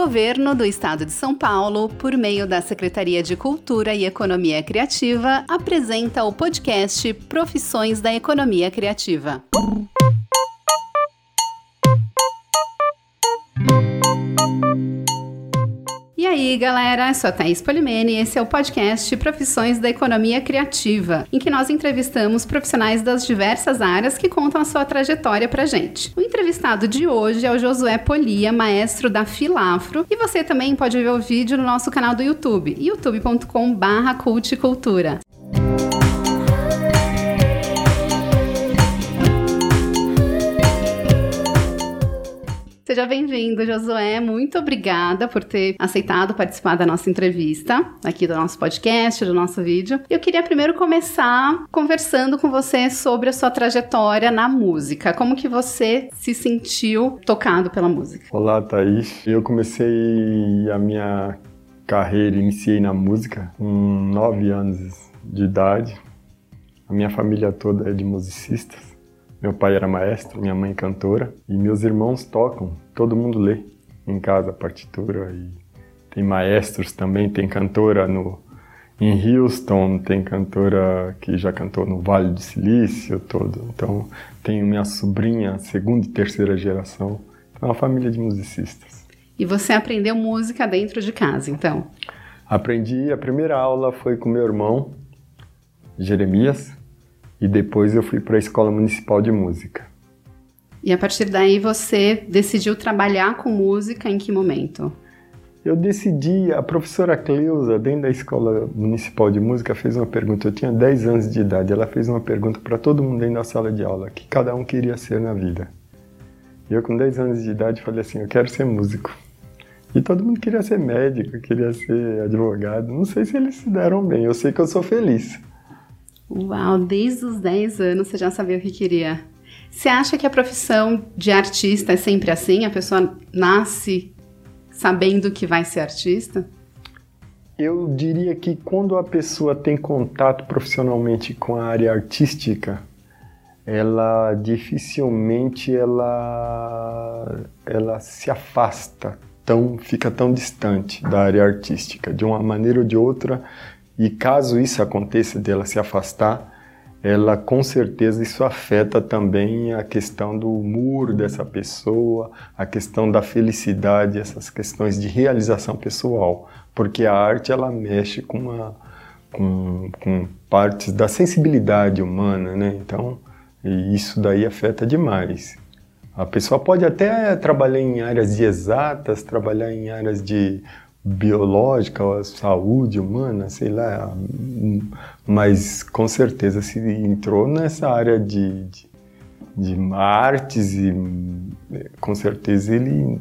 governo do estado de São Paulo, por meio da Secretaria de Cultura e Economia Criativa, apresenta o podcast Profissões da Economia Criativa. Aí, galera, eu sou a Thaís Polimene e esse é o podcast Profissões da Economia Criativa, em que nós entrevistamos profissionais das diversas áreas que contam a sua trajetória pra gente. O entrevistado de hoje é o Josué Polia, maestro da Filafro, e você também pode ver o vídeo no nosso canal do YouTube, youtube.com/culticultura. Seja bem-vindo, Josué. Muito obrigada por ter aceitado participar da nossa entrevista, aqui do nosso podcast, do nosso vídeo. Eu queria primeiro começar conversando com você sobre a sua trajetória na música. Como que você se sentiu tocado pela música? Olá, Thaís. Eu comecei a minha carreira, iniciei na música com nove anos de idade. A minha família toda é de musicistas. Meu pai era maestro, minha mãe cantora e meus irmãos tocam. Todo mundo lê em casa a partitura e tem maestros também, tem cantora no em Houston, tem cantora que já cantou no Vale do Silício todo. Então, tenho minha sobrinha, segunda e terceira geração. Então, é uma família de musicistas. E você aprendeu música dentro de casa, então? Aprendi, a primeira aula foi com meu irmão, Jeremias, e depois eu fui para a Escola Municipal de Música. E a partir daí você decidiu trabalhar com música em que momento? Eu decidi, a professora Cleusa, dentro da Escola Municipal de Música, fez uma pergunta. Eu tinha 10 anos de idade. Ela fez uma pergunta para todo mundo dentro da sala de aula, que cada um queria ser na vida. E eu, com 10 anos de idade, falei assim: eu quero ser músico. E todo mundo queria ser médico, queria ser advogado. Não sei se eles se deram bem, eu sei que eu sou feliz. Uau, desde os 10 anos você já sabia o que queria. Você acha que a profissão de artista é sempre assim? A pessoa nasce sabendo que vai ser artista? Eu diria que quando a pessoa tem contato profissionalmente com a área artística, ela dificilmente ela ela se afasta tão fica tão distante da área artística de uma maneira ou de outra e caso isso aconteça dela se afastar, ela com certeza isso afeta também a questão do humor dessa pessoa, a questão da felicidade, essas questões de realização pessoal, porque a arte ela mexe com, uma, com, com partes da sensibilidade humana, né? Então isso daí afeta demais. A pessoa pode até trabalhar em áreas de exatas, trabalhar em áreas de biológica, a saúde humana, sei lá, mas com certeza se entrou nessa área de, de, de artes e com certeza ele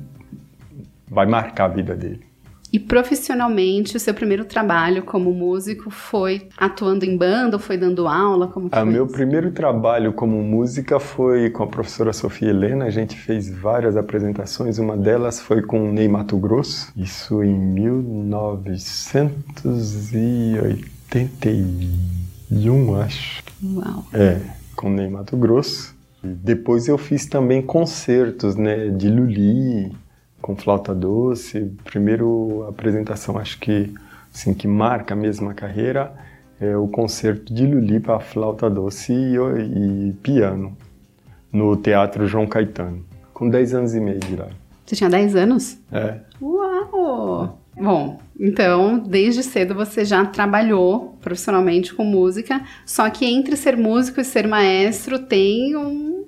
vai marcar a vida dele. E profissionalmente, o seu primeiro trabalho como músico foi atuando em banda ou foi dando aula? Como o meu primeiro trabalho como música foi com a professora Sofia Helena. A gente fez várias apresentações. Uma delas foi com o Ney Mato Grosso. Isso em 1981, acho. Uau! É, com o Ney Mato Grosso. E depois eu fiz também concertos, né, de Luli, com flauta doce. Primeiro apresentação, acho que assim que marca mesmo a carreira é o concerto de Luli para flauta doce e, e, piano no Teatro João Caetano, com 10 anos e meio de idade. Você tinha 10 anos? É. Uau! Bom, então, desde cedo você já trabalhou profissionalmente com música, só que entre ser músico e ser maestro tem um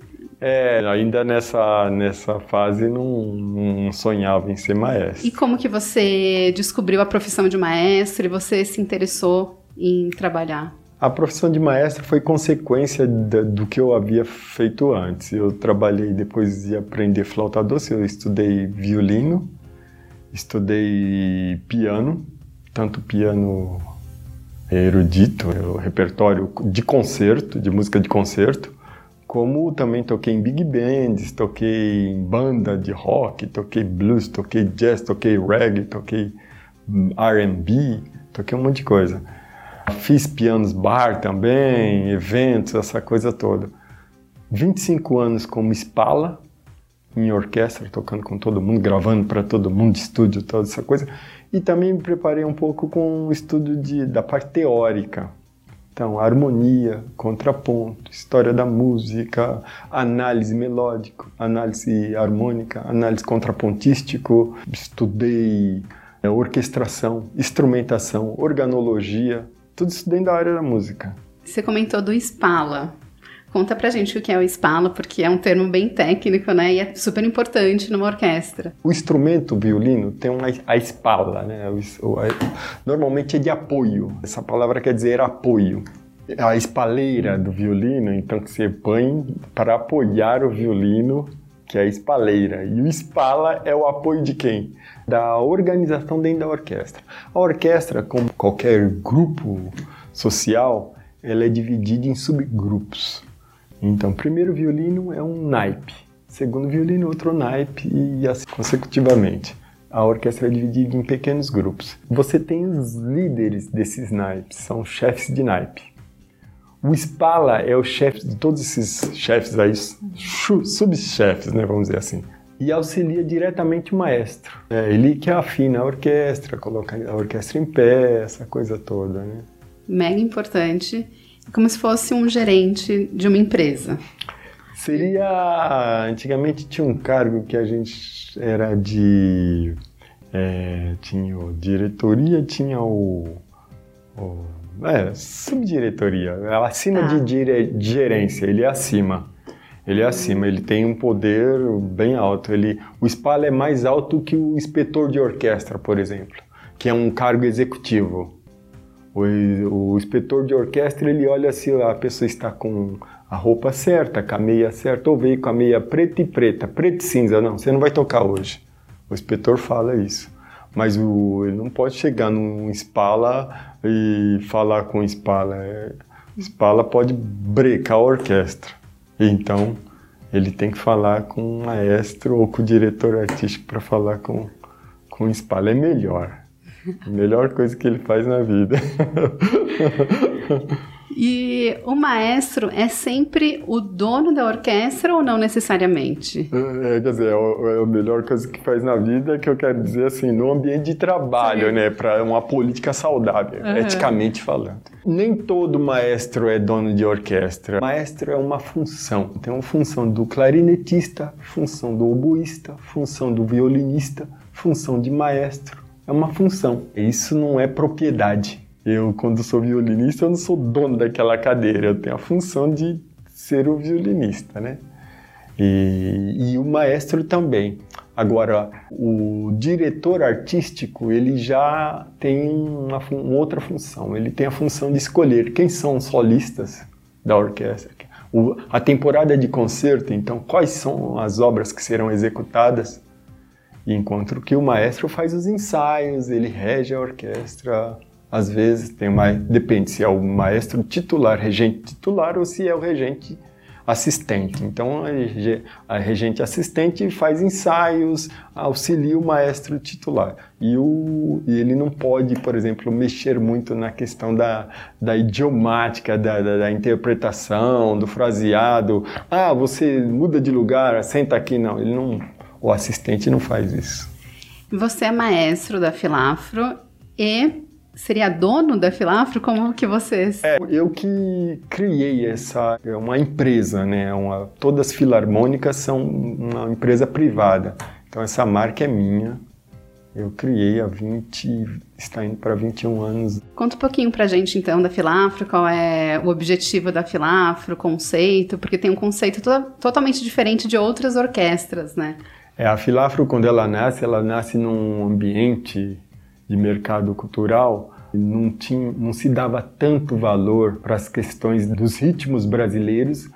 é, ainda nessa, nessa fase não, não, sonhava em ser maestro. E como que você descobriu a profissão de maestro e você se interessou em trabalhar? A profissão de maestro foi consequência do que eu havia feito antes. Eu trabalhei depois de aprender flauta doce, eu estudei violino, estudei piano, tanto piano erudito, o repertório de concerto, de música de concerto, como também toquei em big bands, toquei em banda de rock, toquei blues, toquei jazz, toquei reggae, toquei R&B, toquei um monte de coisa. Fiz pianos bar também, eventos, essa coisa toda. 25 anos como espala, em orquestra, tocando com todo mundo, gravando para todo mundo, estúdio, toda essa coisa. E também me preparei um pouco com o estudo de, da parte teórica. Então, harmonia, contraponto, história da música, análise melódico, análise harmônica, análise contrapontístico. Estudei é, orquestração, instrumentação, organologia, tudo isso dentro da área da música. Você comentou do Spala. Conta pra gente o que é o Spala, porque é um termo bem técnico, né? E é super importante numa orquestra. O instrumento violino tem uma, a espala, né? Normalmente é de apoio. Essa palavra quer dizer apoio. A espaleira do violino, então, que você põe para apoiar o violino, que é a espaleira. E o espala é o apoio de quem? Da organização dentro da orquestra. A orquestra, como qualquer grupo social, ela é dividida em subgrupos. Então, primeiro violino é um naipe, segundo violino outro naipe e assim consecutivamente. A orquestra é dividida em pequenos grupos. Você tem os líderes desses naipes, são chefes de naipe. O Spala é o chefe de todos esses chefes aí, subchefes, né, vamos dizer assim. E auxilia diretamente o maestro. É ele que afina a orquestra, coloca a orquestra em pé, essa coisa toda, né? Mega importante como se fosse um gerente de uma empresa. Seria. Antigamente tinha um cargo que a gente era de. É, tinha o diretoria, tinha o. o é, subdiretoria. Acima de, dire, de gerência, ele é acima. Ele é acima, ele tem um poder bem alto. Ele, o SPAL é mais alto que o inspetor de orquestra, por exemplo, que é um cargo executivo. O, o inspetor de orquestra ele olha se a pessoa está com a roupa certa, com a meia certa, ou veio com a meia preta e preta, preta e cinza. Não, você não vai tocar hoje. O inspetor fala isso. Mas o, ele não pode chegar num Spala e falar com o Spala. É, o Spala pode brecar a orquestra. Então, ele tem que falar com o maestro ou com o diretor artístico para falar com, com o. É melhor. Melhor coisa que ele faz na vida. E o maestro é sempre o dono da orquestra ou não necessariamente? É, quer dizer, é, é a melhor coisa que faz na vida, que eu quero dizer assim, no ambiente de trabalho, Sim. né, para uma política saudável, uhum. eticamente falando. Nem todo maestro é dono de orquestra. Maestro é uma função. Tem uma função do clarinetista, função do oboísta, função do violinista, função de maestro é uma função. Isso não é propriedade. Eu, quando sou violinista, eu não sou dono daquela cadeira. Eu tenho a função de ser o violinista, né? E, e o maestro também. Agora, o diretor artístico, ele já tem uma, uma, outra função. Ele tem a função de escolher quem são os solistas da orquestra. O, a temporada de concerto, então, quais são as obras que serão executadas enquanto que o maestro faz os ensaios, ele rege a orquestra. Às vezes tem mais, depende se é o maestro titular, regente titular ou se é o regente assistente. Então a regente assistente faz ensaios, auxilia o maestro titular. E, o, e ele não pode, por exemplo, mexer muito na questão da, da idiomática, da, da, da interpretação, do fraseado. Ah, você muda de lugar, senta aqui. Não, ele não o assistente não faz isso. Você é maestro da Filafro e seria dono da Filafro? Como que vocês? É, eu que criei essa, é uma empresa, né? Uma, todas as filarmônicas são uma empresa privada. Então essa marca é minha. Eu criei há 20, está indo para 21 anos. Conta um pouquinho para a gente então da Filafro, qual é o objetivo da Filafro, o conceito, porque tem um conceito to totalmente diferente de outras orquestras, né? É, a Filafro, quando ela nasce, ela nasce num ambiente de mercado cultural não, tinha, não se dava tanto valor para as questões dos ritmos brasileiros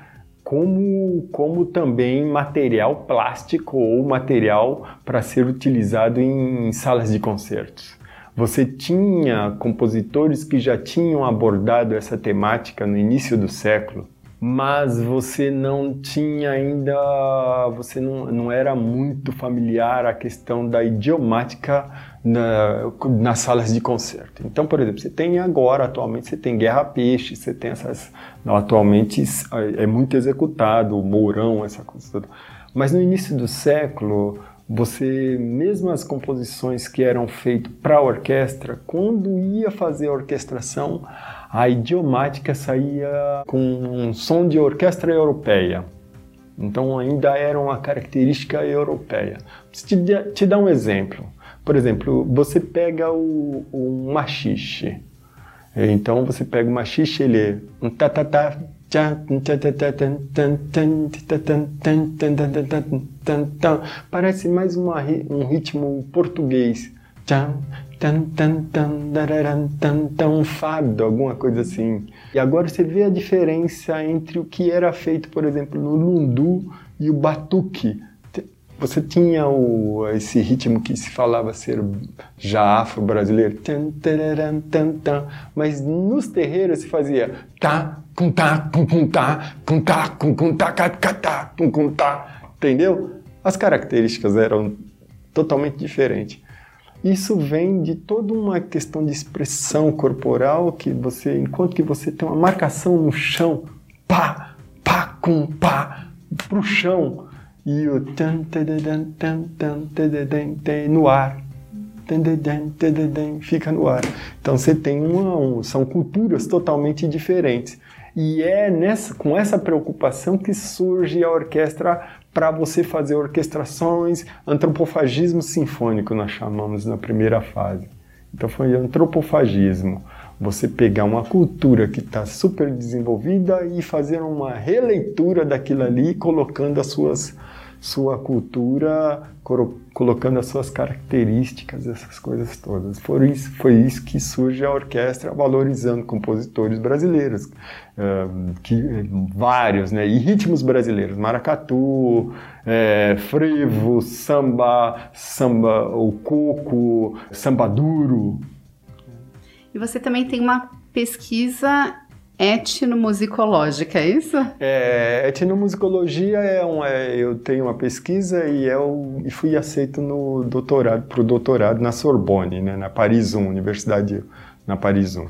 como, como também material plástico ou material para ser utilizado em, salas de concertos. Você tinha compositores que já tinham abordado essa temática no início do século, mas você não tinha ainda, você não, não era muito familiar a questão da idiomática na, nas salas de concerto. Então, por exemplo, você tem agora, atualmente, você tem Guerra Peixe, você tem essas. Atualmente é muito executado, Mourão, essa coisa toda. Mas no início do século, você, mesmo as composições que eram feitas para orquestra, quando ia fazer a orquestração, a idiomática saía com um som de orquestra europeia. Então ainda era uma característica europeia. Te, te dar um exemplo. Por exemplo, você pega o, o machixe. Então você pega o machixe, ele é um parece mais uma, um ritmo português. Um fado, alguma coisa assim. E agora você vê a diferença entre o que era feito, por exemplo, no lundu e o batuque você tinha o, esse ritmo que se falava ser já afro-brasileiro, mas nos terreiros se fazia tá, cum tá, cum cum tá, cum tá, cum cum tá, tá, cum cum tá, entendeu? As características eram totalmente diferentes. Isso vem de toda uma questão de expressão corporal que você, enquanto que você tem uma marcação no chão, pá, pá, cum, pá, pro chão, e o tan, tan, tan, tadadam, no ar. Fica no ar. Então você tem uma, um, são culturas totalmente diferentes. E é nessa, com essa preocupação que surge a orquestra para você fazer orquestrações, antropofagismo sinfônico nós chamamos na primeira fase. Então foi antropofagismo você pegar uma cultura que está super desenvolvida e fazer uma releitura daquilo ali, colocando as suas sua cultura, colocando as suas características, essas coisas todas. Foi isso, foi isso que surge a orquestra valorizando compositores brasileiros, que, vários, né, e ritmos brasileiros, maracatu, é, frevo, samba, samba, o coco, samba duro. E você também tem uma pesquisa etnomusicológica, é isso? É, etnomusicologia é, um, é eu tenho uma pesquisa e eu e fui aceito no doutorado para o doutorado na Sorbonne, né, na Paris 1, Universidade na Paris 1.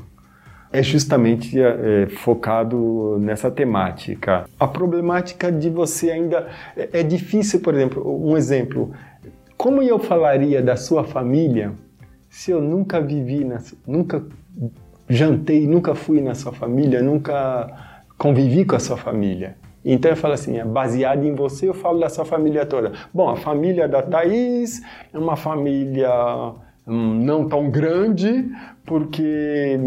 É justamente é, focado nessa temática. A problemática de você ainda é, é difícil, por exemplo, um exemplo. Como eu falaria da sua família se eu nunca vivi, na, nunca jantei, nunca fui na sua família, nunca convivi com a sua família. Então eu falo assim, é baseado em você, eu falo da sua família toda. Bom, a família da Thaís é uma família hum, não tão grande, porque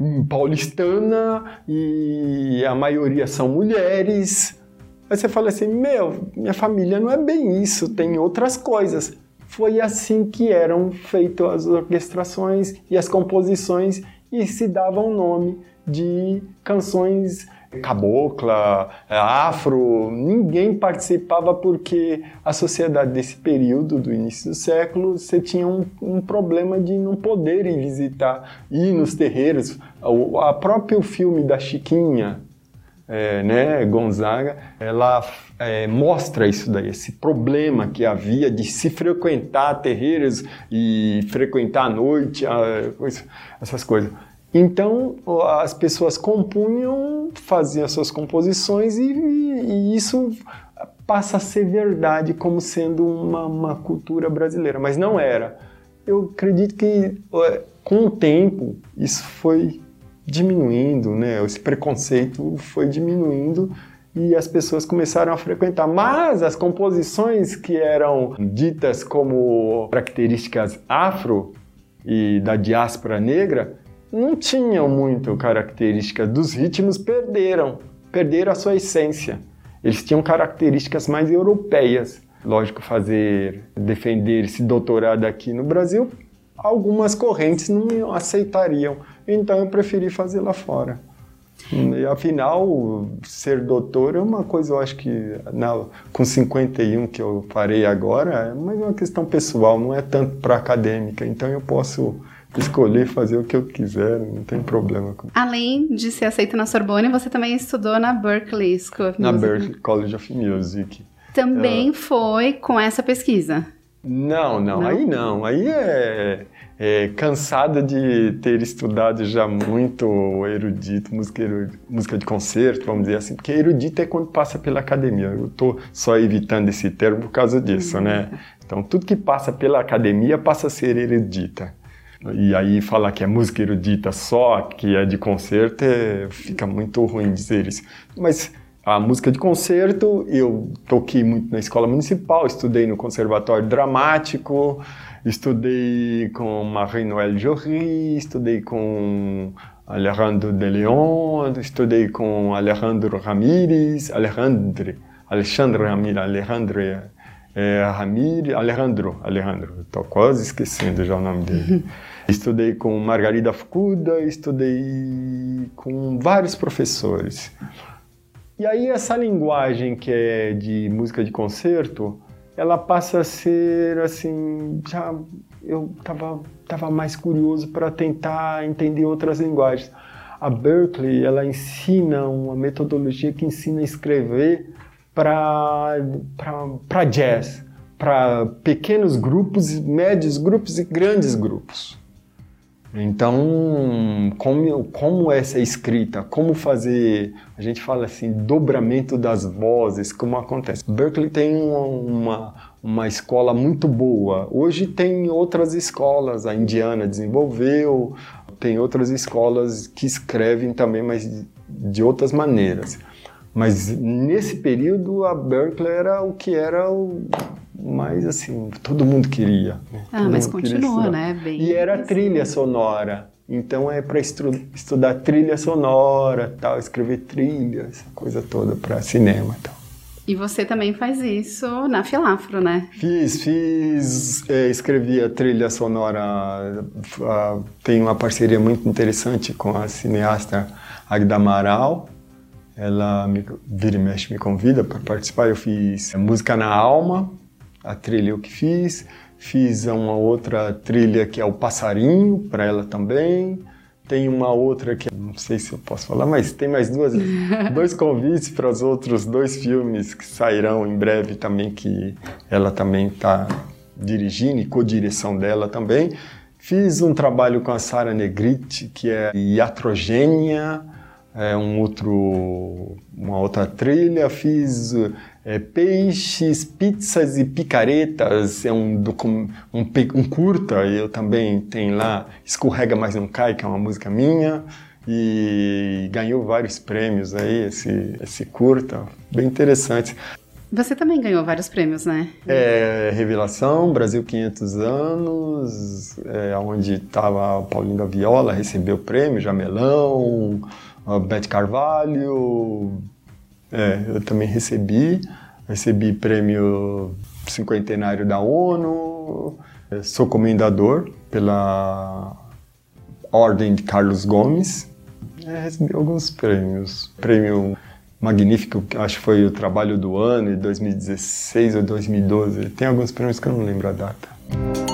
hum, paulistana e a maioria são mulheres. Aí você fala assim, meu, minha família não é bem isso, tem outras coisas. Foi assim que eram feitas as orquestrações e as composições e se dava um nome de canções cabocla, afro, ninguém participava porque a sociedade desse período, do início do século, você tinha um, um problema de não poder ir visitar, ir nos terreiros. O a próprio filme da Chiquinha, é, né, Gonzaga, ela é, mostra isso daí, esse problema que havia de se frequentar terreiros e frequentar à noite, essas coisas. Então as pessoas compunham, faziam suas composições e, e isso passa a ser verdade como sendo uma, uma, cultura brasileira, mas não era. Eu acredito que com o tempo isso foi diminuindo, né? Esse preconceito foi diminuindo e as pessoas começaram a frequentar. Mas as composições que eram ditas como características afro e da diáspora negra não tinham muito características dos ritmos, perderam, perderam a sua essência. Eles tinham características mais europeias. Lógico, fazer, defender esse doutorado aqui no Brasil, algumas correntes não aceitariam. Então eu preferi fazer lá fora. E afinal, ser doutor é uma coisa, eu acho que na, com 51 que eu parei agora, é mais uma questão pessoal, não é tanto para acadêmica. Então eu posso escolher fazer o que eu quiser, não tem problema. Com... Além de ser aceito na Sorbonne, você também estudou na Berkeley School of Music. Na Berkeley College of Music. Também eu... foi com essa pesquisa? Não, não, não, aí não. Aí é, é, cansada de ter estudado já muito erudito, música, erudito, música de concerto, vamos dizer assim, porque erudito é quando passa pela academia. Eu estou só evitando esse termo por causa disso, né? Então, tudo que passa pela academia passa a ser erudita. E aí falar que é música erudita só, que é de concerto, é, fica muito ruim dizer isso. Mas a música de concerto, eu toquei muito na escola municipal, estudei no conservatório dramático, estudei com Marie-Noël Jory, estudei com Alejandro de Leon, estudei com Alejandro Ramírez, Alejandro, Alexandre Ramírez, Alejandro é, Ramírez, Alejandro, Alejandro, estou quase esquecendo já o nome dele. estudei com Margarida Fukuda, estudei com vários professores. E aí essa linguagem que é de música de concerto, ela passa a ser assim, já eu tava, tava mais curioso para tentar entender outras linguagens. A Berkeley, ela ensina uma metodologia que ensina a escrever para jazz, para pequenos grupos, médios grupos e grandes grupos. Então, como, como essa escrita, como fazer, a gente fala assim, dobramento das vozes, como acontece. Berkeley tem uma, uma escola muito boa. Hoje tem outras escolas, a Indiana desenvolveu, tem outras escolas que escrevem também, mas de outras maneiras. Mas nesse período a Berkeley era o que era o mais assim, todo mundo queria. Né? Ah, todo mas continua, né? Bem e era trilha sonora. Então é para estu estudar trilha sonora, tal, escrever trilha, essa coisa toda para cinema, tal. E você também faz isso na Filafro, né? Fiz, fiz, é, escrevi a trilha sonora, uh, tenho uma parceria muito interessante com a cineasta Agda Amaral, ela me, vira e mexe me convida para participar. Eu fiz Música na Alma, a trilha que fiz. Fiz uma outra trilha que é o Passarinho, para ela também. Tem uma outra que não sei se eu posso falar, mas tem mais duas, dois convites para os outros dois filmes que sairão em breve também, que ela também está dirigindo e co-direção dela também. Fiz um trabalho com a Sara Negrite, que é Iatrogênia, é um outro, uma outra trilha, fiz é, Peixes, Pizzas e Picaretas, é um, um, um curta, eu também tenho lá Escorrega Mas Não Cai, que é uma música minha, e ganhou vários prêmios aí, esse, esse curta, bem interessante. Você também ganhou vários prêmios, né? É, Revelação, Brasil 500 anos, é, onde estava Paulinho da Viola, recebeu o prêmio, Jamelão, Beth Carvalho, é, eu também recebi. Recebi prêmio cinquentenário da ONU. Sou comendador pela Ordem de Carlos Gomes. É, recebi alguns prêmios. Prêmio magnífico, que acho que foi o trabalho do ano, de 2016 ou 2012. Tem alguns prêmios que eu não lembro a data.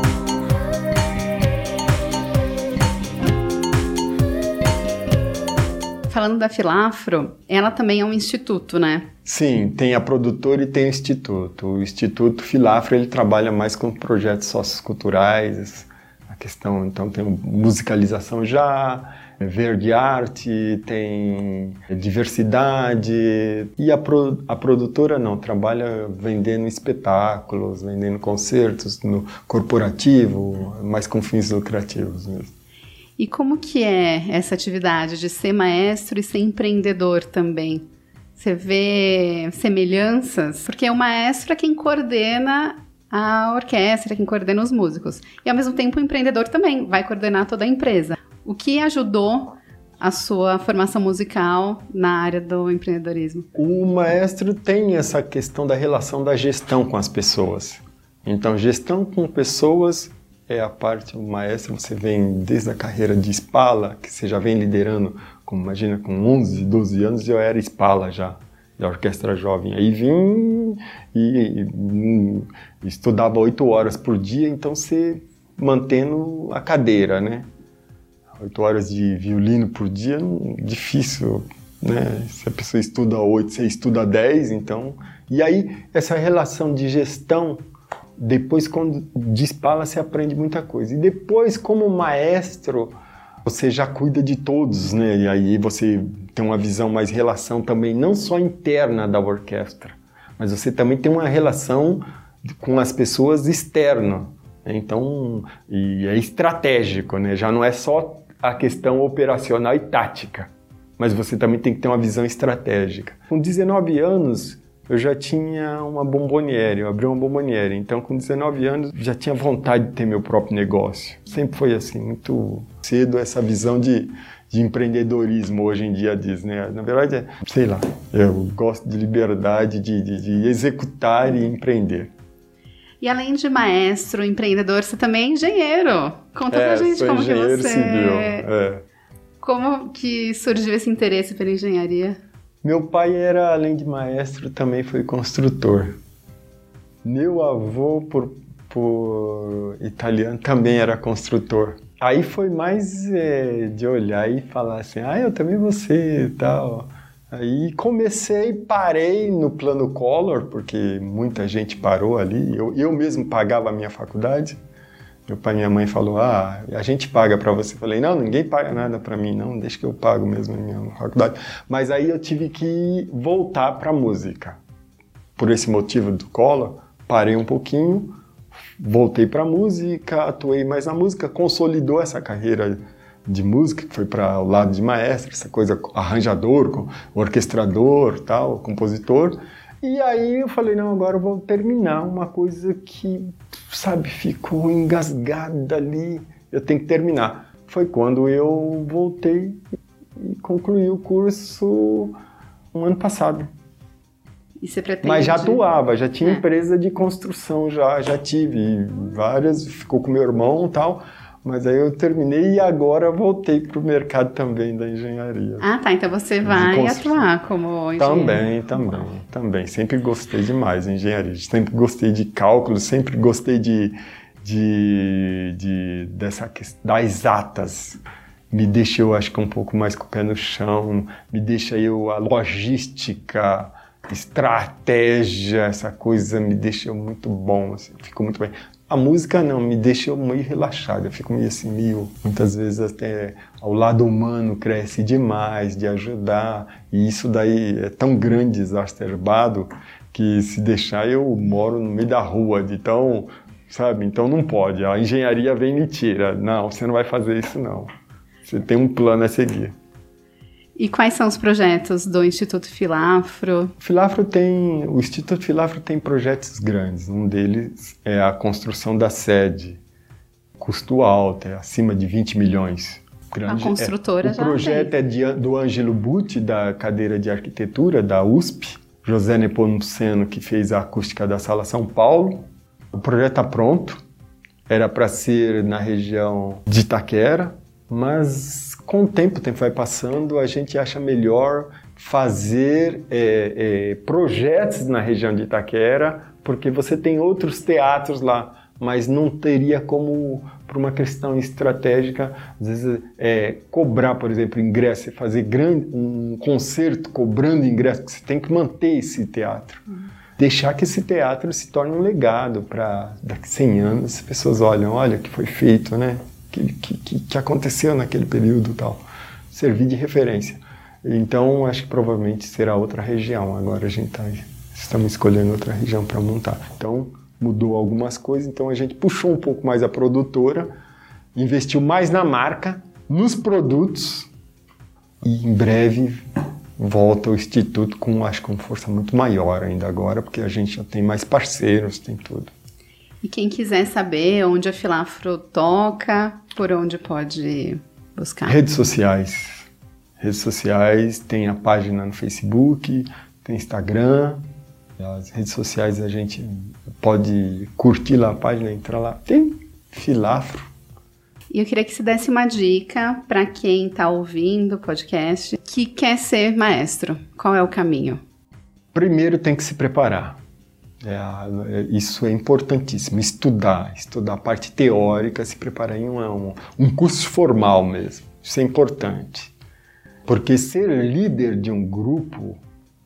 Falando da Filafro, ela também é um instituto, né? Sim, tem a produtora e tem o instituto. O Instituto Filafro ele trabalha mais com projetos socioculturais, a questão, então tem musicalização já, verde arte, tem diversidade. E a, pro, a produtora não, trabalha vendendo espetáculos, vendendo concertos no corporativo, mais com fins lucrativos mesmo. E como que é essa atividade de ser maestro e ser empreendedor também? Você vê semelhanças? Porque o maestro é quem coordena a orquestra, quem coordena os músicos. E ao mesmo tempo o empreendedor também vai coordenar toda a empresa. O que ajudou a sua formação musical na área do empreendedorismo? O maestro tem essa questão da relação da gestão com as pessoas. Então, gestão com pessoas é a parte o maestro, você vem desde a carreira de espala, que você já vem liderando, como imagina, com 11, 12 anos eu era espala já, da orquestra jovem. Aí vim e, e, e estudava oito horas por dia, então você mantendo a cadeira, né? Oito horas de violino por dia, difícil, né? Se a pessoa estuda oito, você estuda dez, então... E aí, essa relação de gestão, depois quando dispala, você aprende muita coisa. E depois, como maestro, você já cuida de todos, né? E aí você tem uma visão mais relação também, não só interna da orquestra, mas você também tem uma relação com as pessoas externas. Então, e é estratégico, né? Já não é só a questão operacional e tática, mas você também tem que ter uma visão estratégica. Com 19 anos, eu já tinha uma bomboniere, eu abri uma bomboniere. Então, com 19 anos, já tinha vontade de ter meu próprio negócio. Sempre foi assim, muito cedo essa visão de, de empreendedorismo hoje em dia diz, né? Na verdade, é, sei lá, eu gosto de liberdade de, de, de executar e empreender. E além de maestro, empreendedor, você também é engenheiro. Conta é, pra gente como que você... Civil, é. Como que surgiu esse interesse pela engenharia? Meu pai era, além de maestro, também foi construtor. Meu avô, por, por italiano, também era construtor. Aí foi mais é, de olhar e falar assim, ah, eu também vou ser e tal. Aí comecei, parei no plano Collor, porque muita gente parou ali. Eu, eu mesmo pagava a minha faculdade. Meu pai e minha mãe falou: "Ah, a gente paga para você". Falei: "Não, ninguém paga nada para mim, não, deixa que eu pago mesmo a minha faculdade". Mas aí eu tive que voltar para música. Por esse motivo do Collor, parei um pouquinho, voltei para música, atuei mais na música, consolidou essa carreira de música, que foi para o lado de maestro, essa coisa arranjador, orquestrador, tal, compositor. E aí eu falei, não, agora eu vou terminar uma coisa que, sabe, ficou engasgada ali, eu tenho que terminar. Foi quando eu voltei e concluí o curso um ano passado. E você pretende... Mas já atuava, já tinha é. empresa de construção, já, já tive várias, ficou com meu irmão e tal, mas aí eu terminei e agora voltei para o mercado também da engenharia. Ah, tá. Então você vai atuar como engenheiro. Também, também, também. Sempre gostei demais de engenharia. Sempre gostei de cálculo, sempre gostei de, de, de dessa das exatas. Me deixa eu acho que um pouco mais com o pé no chão, me deixa eu a logística, estratégia, essa coisa me deixa muito bom, assim, fico muito bem. A música não, me deixa meio relaxado, eu fico meio assim, meio, muitas vezes até ao lado humano cresce demais, de ajudar, e isso daí é tão grande, exacerbado, que se deixar eu moro no meio da rua, de tão, sabe, então não pode, a engenharia vem e me tira, não, você não vai fazer isso não, você tem um plano a seguir. E quais são os projetos do Instituto Filafro? Filafro tem, o Instituto Filafro tem projetos grandes. Um deles é a construção da sede, custo alto, é acima de 20 milhões. Grande, a construtora é, O projeto é de, do Ângelo Butti, da cadeira de arquitetura da USP, José Nepomuceno, que fez a acústica da Sala São Paulo. O projeto está pronto, era para ser na região de Itaquera, mas com o tempo, o tempo vai passando, a gente acha melhor fazer é, é, projetos na região de Itaquera, porque você tem outros teatros lá, mas não teria como, por uma questão estratégica, às vezes é, cobrar, por exemplo, ingresso fazer grande, um concerto cobrando ingresso, porque você tem que manter esse teatro. Uhum. Deixar que esse teatro se torne um legado para daqui a 100 anos as pessoas olham, olha o que foi feito, né? Que, que, que aconteceu naquele período tal. Servir de referência. Então, acho que provavelmente será outra região. Agora a gente está estamos escolhendo outra região para montar. Então, mudou algumas coisas. Então, a gente puxou um pouco mais a produtora, investiu mais na marca, nos produtos e em breve volta o instituto com acho com força muito maior ainda agora, porque a gente já tem mais parceiros, tem tudo. E quem quiser saber onde a Filafro toca, por onde pode buscar? Redes sociais. Redes sociais, tem a página no Facebook, tem Instagram. As redes sociais a gente pode curtir lá a página, entrar lá. Tem Filafro. E eu queria que você desse uma dica para quem está ouvindo o podcast que quer ser maestro. Qual é o caminho? Primeiro tem que se preparar É, isso é importantíssimo. Estudar, estudar a parte teórica, se preparar em um, um curso formal mesmo. Isso é importante. Porque ser líder de um grupo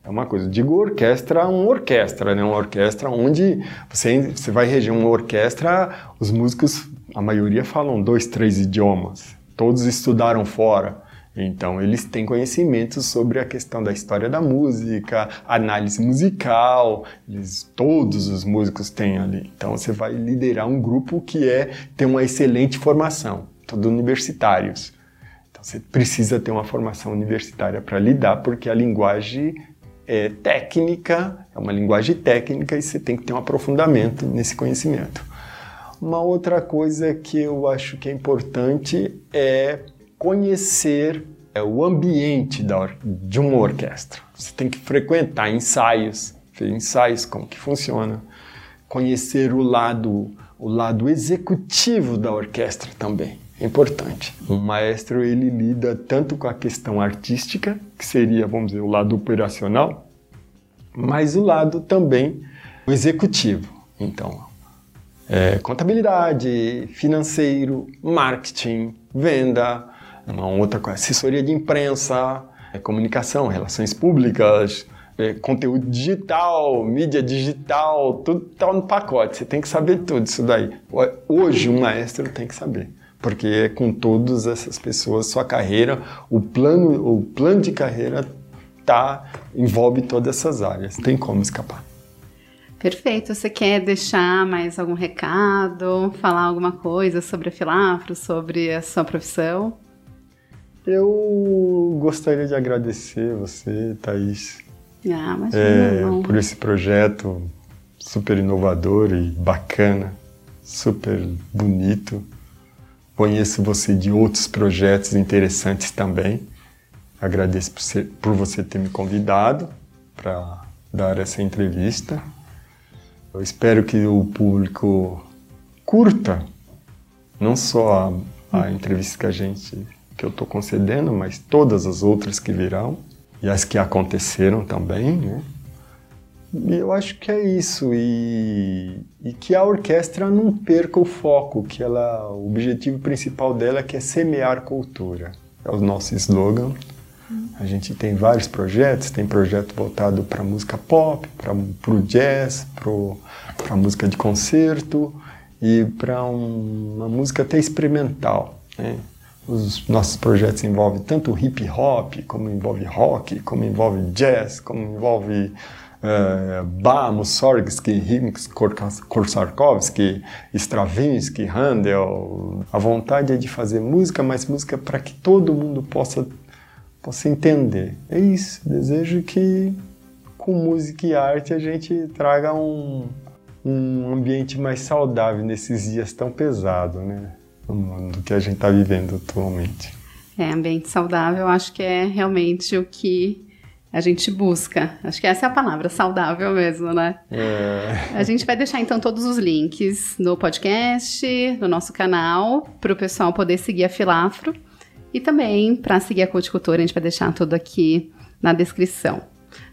é uma coisa. Digo orquestra, uma orquestra, né? Uma orquestra onde você, você vai reger uma orquestra, os músicos, a maioria falam dois, três idiomas. Todos estudaram fora. Então, eles têm conhecimentos sobre a questão da história da música, análise musical, eles, todos os músicos têm ali. Então, você vai liderar um grupo que é tem uma excelente formação, todos universitários. Então, você precisa ter uma formação universitária para lidar, porque a linguagem é técnica, é uma linguagem técnica e você tem que ter um aprofundamento nesse conhecimento. Uma outra coisa que eu acho que é importante é conhecer é, o ambiente de uma orquestra. Você tem que frequentar ensaios, ver ensaios como que funciona, conhecer o lado o lado executivo da orquestra também é importante. O maestro ele lida tanto com a questão artística, que seria, vamos dizer, o lado operacional, mas o lado também executivo. Então, é, contabilidade, financeiro, marketing, venda, uma outra coisa, assessoria de imprensa, é, comunicação, relações públicas, é, conteúdo digital, mídia digital, tudo está no pacote. Você tem que saber tudo isso daí. Hoje, um maestro tem que saber, porque é com todas essas pessoas, sua carreira, o plano, o plano de carreira tá, envolve todas essas áreas. Tem como escapar. Perfeito. Você quer deixar mais algum recado, falar alguma coisa sobre a Filafro, sobre a sua profissão? Eu gostaria de agradecer você, Thaís, ah, mas é, por esse projeto super inovador e bacana, super bonito. Conheço você de outros projetos interessantes também. Agradeço por, ser, por você ter me convidado para dar essa entrevista. Eu espero que o público curta não só a, a entrevista que a gente que eu estou concedendo, mas todas as outras que virão e as que aconteceram também, né? E eu acho que é isso e, e que a orquestra não perca o foco, que ela, o objetivo principal dela é que é semear cultura. É o nosso slogan. A gente tem vários projetos, tem projeto voltado para música pop, para o jazz, para música de concerto e para um, uma música até experimental. Né? Os nossos projetos envolvem tanto hip hop, como envolve rock, como envolve jazz, como envolve uh, Bach, Mussorgsky, Rimsky, Korsakowski, Stravinsky, Handel. A vontade é de fazer música, mas música para que todo mundo possa, possa entender. É isso. Desejo que com música e arte a gente traga um, um ambiente mais saudável nesses dias tão pesados, né? Mundo que a gente está vivendo atualmente. É, ambiente saudável, acho que é realmente o que a gente busca. Acho que essa é a palavra, saudável mesmo, né? É. A gente vai deixar então todos os links no podcast, no nosso canal, para o pessoal poder seguir a Filafro. E também para seguir a Culticultura, a gente vai deixar tudo aqui na descrição.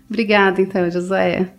Obrigada, então, Josué.